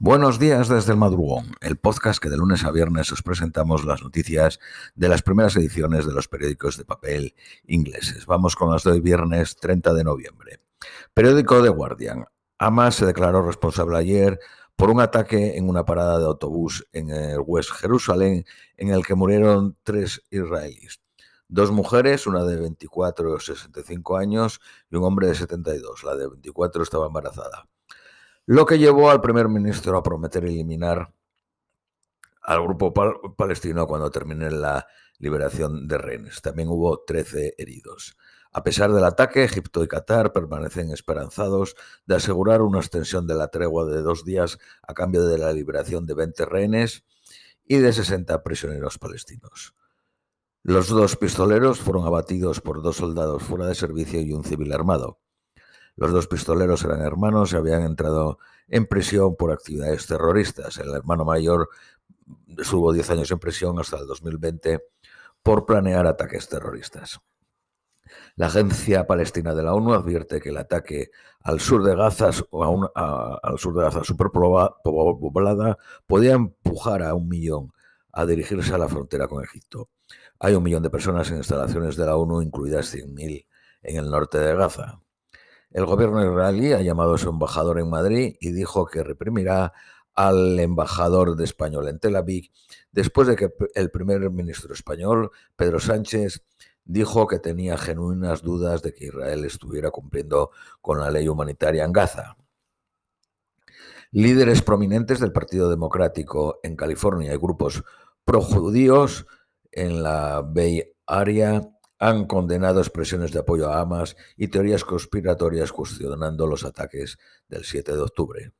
Buenos días desde el madrugón, el podcast que de lunes a viernes os presentamos las noticias de las primeras ediciones de los periódicos de papel ingleses. Vamos con las de hoy viernes 30 de noviembre. Periódico The Guardian. Hamas se declaró responsable ayer por un ataque en una parada de autobús en el West Jerusalén en el que murieron tres israelíes. Dos mujeres, una de 24 y 65 años y un hombre de 72. La de 24 estaba embarazada lo que llevó al primer ministro a prometer eliminar al grupo palestino cuando termine la liberación de rehenes. También hubo 13 heridos. A pesar del ataque, Egipto y Qatar permanecen esperanzados de asegurar una extensión de la tregua de dos días a cambio de la liberación de 20 rehenes y de 60 prisioneros palestinos. Los dos pistoleros fueron abatidos por dos soldados fuera de servicio y un civil armado. Los dos pistoleros eran hermanos y habían entrado en prisión por actividades terroristas. El hermano mayor estuvo 10 años en prisión hasta el 2020 por planear ataques terroristas. La Agencia Palestina de la ONU advierte que el ataque al sur de Gaza, al sur de Gaza superpoblada, podía empujar a un millón a dirigirse a la frontera con Egipto. Hay un millón de personas en instalaciones de la ONU, incluidas 100.000 en el norte de Gaza. El gobierno israelí ha llamado a su embajador en Madrid y dijo que reprimirá al embajador de español en Tel Aviv después de que el primer ministro español, Pedro Sánchez, dijo que tenía genuinas dudas de que Israel estuviera cumpliendo con la ley humanitaria en Gaza. Líderes prominentes del Partido Democrático en California y grupos projudíos en la Bay Area han condenado expresiones de apoyo a Hamas y teorías conspiratorias cuestionando los ataques del 7 de octubre.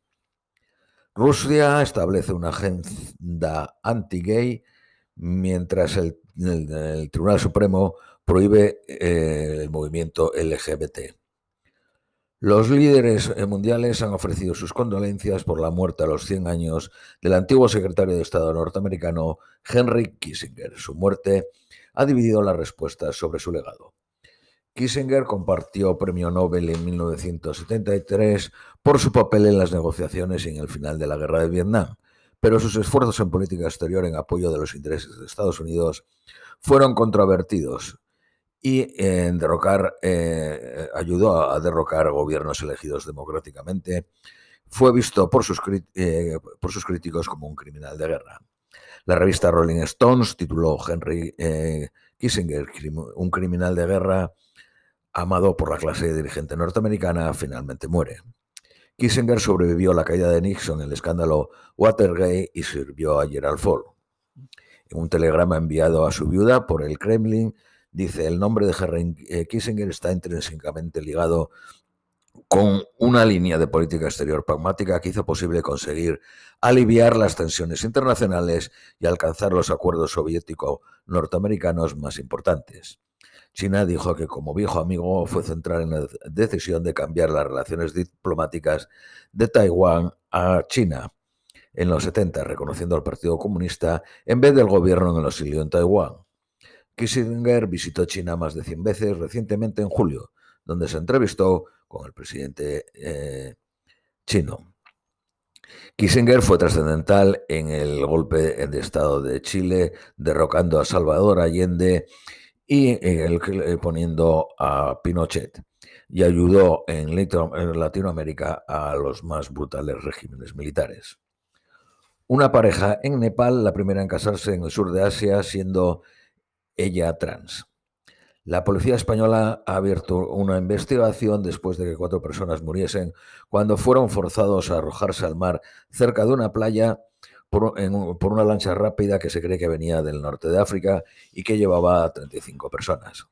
Rusia establece una agenda anti-gay mientras el, Tribunal Supremo prohíbe eh, el movimiento LGBT. Los líderes mundiales han ofrecido sus condolencias por la muerte a los 100 años del antiguo secretario de Estado norteamericano Henry Kissinger. Su muerte ha dividido las respuestas sobre su legado. Kissinger compartió premio Nobel en 1973 por su papel en las negociaciones y en el final de la guerra de Vietnam, pero sus esfuerzos en política exterior en apoyo de los intereses de Estados Unidos fueron controvertidos y en derrocar, eh, ayudó a derrocar gobiernos elegidos democráticamente. Fue visto por sus, eh, por sus críticos como un criminal de guerra. La revista Rolling Stones tituló Henry eh, Kissinger, un criminal de guerra amado por la clase dirigente norteamericana, finalmente muere. Kissinger sobrevivió a la caída de Nixon el escándalo Watergate y sirvió a Gerald Ford. En un telegrama enviado a su viuda por el Kremlin, dice, el nombre de Henry eh, Kissinger está intrínsecamente ligado con una línea de política exterior pragmática que hizo posible conseguir aliviar las tensiones internacionales y alcanzar los acuerdos soviético-norteamericanos más importantes. China dijo que como viejo amigo fue central en la decisión de cambiar las relaciones diplomáticas de Taiwán a China en los 70, reconociendo al Partido Comunista en vez del gobierno en el exilio en Taiwán. Kissinger visitó China más de 100 veces recientemente en julio, donde se entrevistó con el presidente eh, chino. Kissinger fue trascendental en el golpe de Estado de Chile, derrocando a Salvador Allende y el, eh, poniendo a Pinochet, y ayudó en Latinoamérica a los más brutales regímenes militares. Una pareja en Nepal, la primera en casarse en el sur de Asia, siendo ella trans. La policía española ha abierto una investigación después de que cuatro personas muriesen cuando fueron forzados a arrojarse al mar cerca de una playa por, una lancha rápida que se cree que venía del norte de África y que llevaba a 35 personas.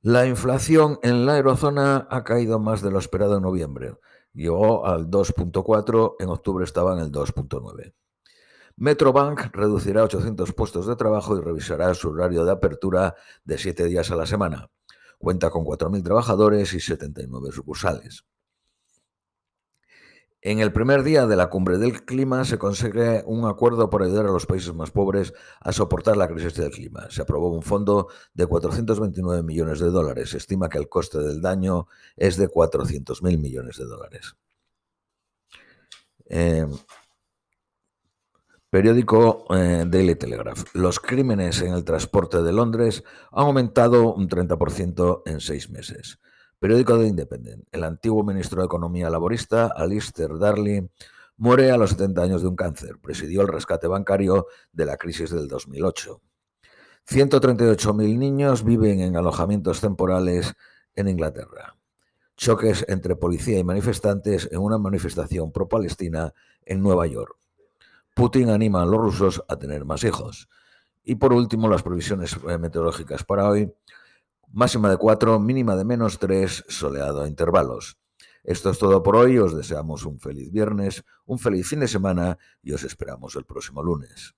La inflación en la eurozona ha caído más de lo esperado en noviembre. Llegó al 2.4, en octubre estaba en el 2.9. Metrobank reducirá 800 puestos de trabajo y revisará su horario de apertura de 7 días a la semana. Cuenta con 4.000 trabajadores y 79 sucursales. En el primer día de la cumbre del clima se consigue un acuerdo para ayudar a los países más pobres a soportar la crisis del clima. Se aprobó un fondo de 429 millones de dólares. Se estima que el coste del daño es de 400.000 millones de dólares. Eh, periódico eh, Daily Telegraph. Los crímenes en el transporte de Londres han aumentado un 30% en seis meses. Periódico de Independent. El antiguo ministro de Economía laborista, Alistair Darley, muere a los 70 años de un cáncer. Presidió el rescate bancario de la crisis del 2008. 138.000 niños viven en alojamientos temporales en Inglaterra. Choques entre policía y manifestantes en una manifestación pro-palestina en Nueva York. Putin anima a los rusos a tener más hijos. Y por último, las previsiones eh, meteorológicas para hoy. Máxima de 4, mínima de menos 3, soleado a intervalos. Esto es todo por hoy. Os deseamos un feliz viernes, un feliz fin de semana y os esperamos el próximo lunes.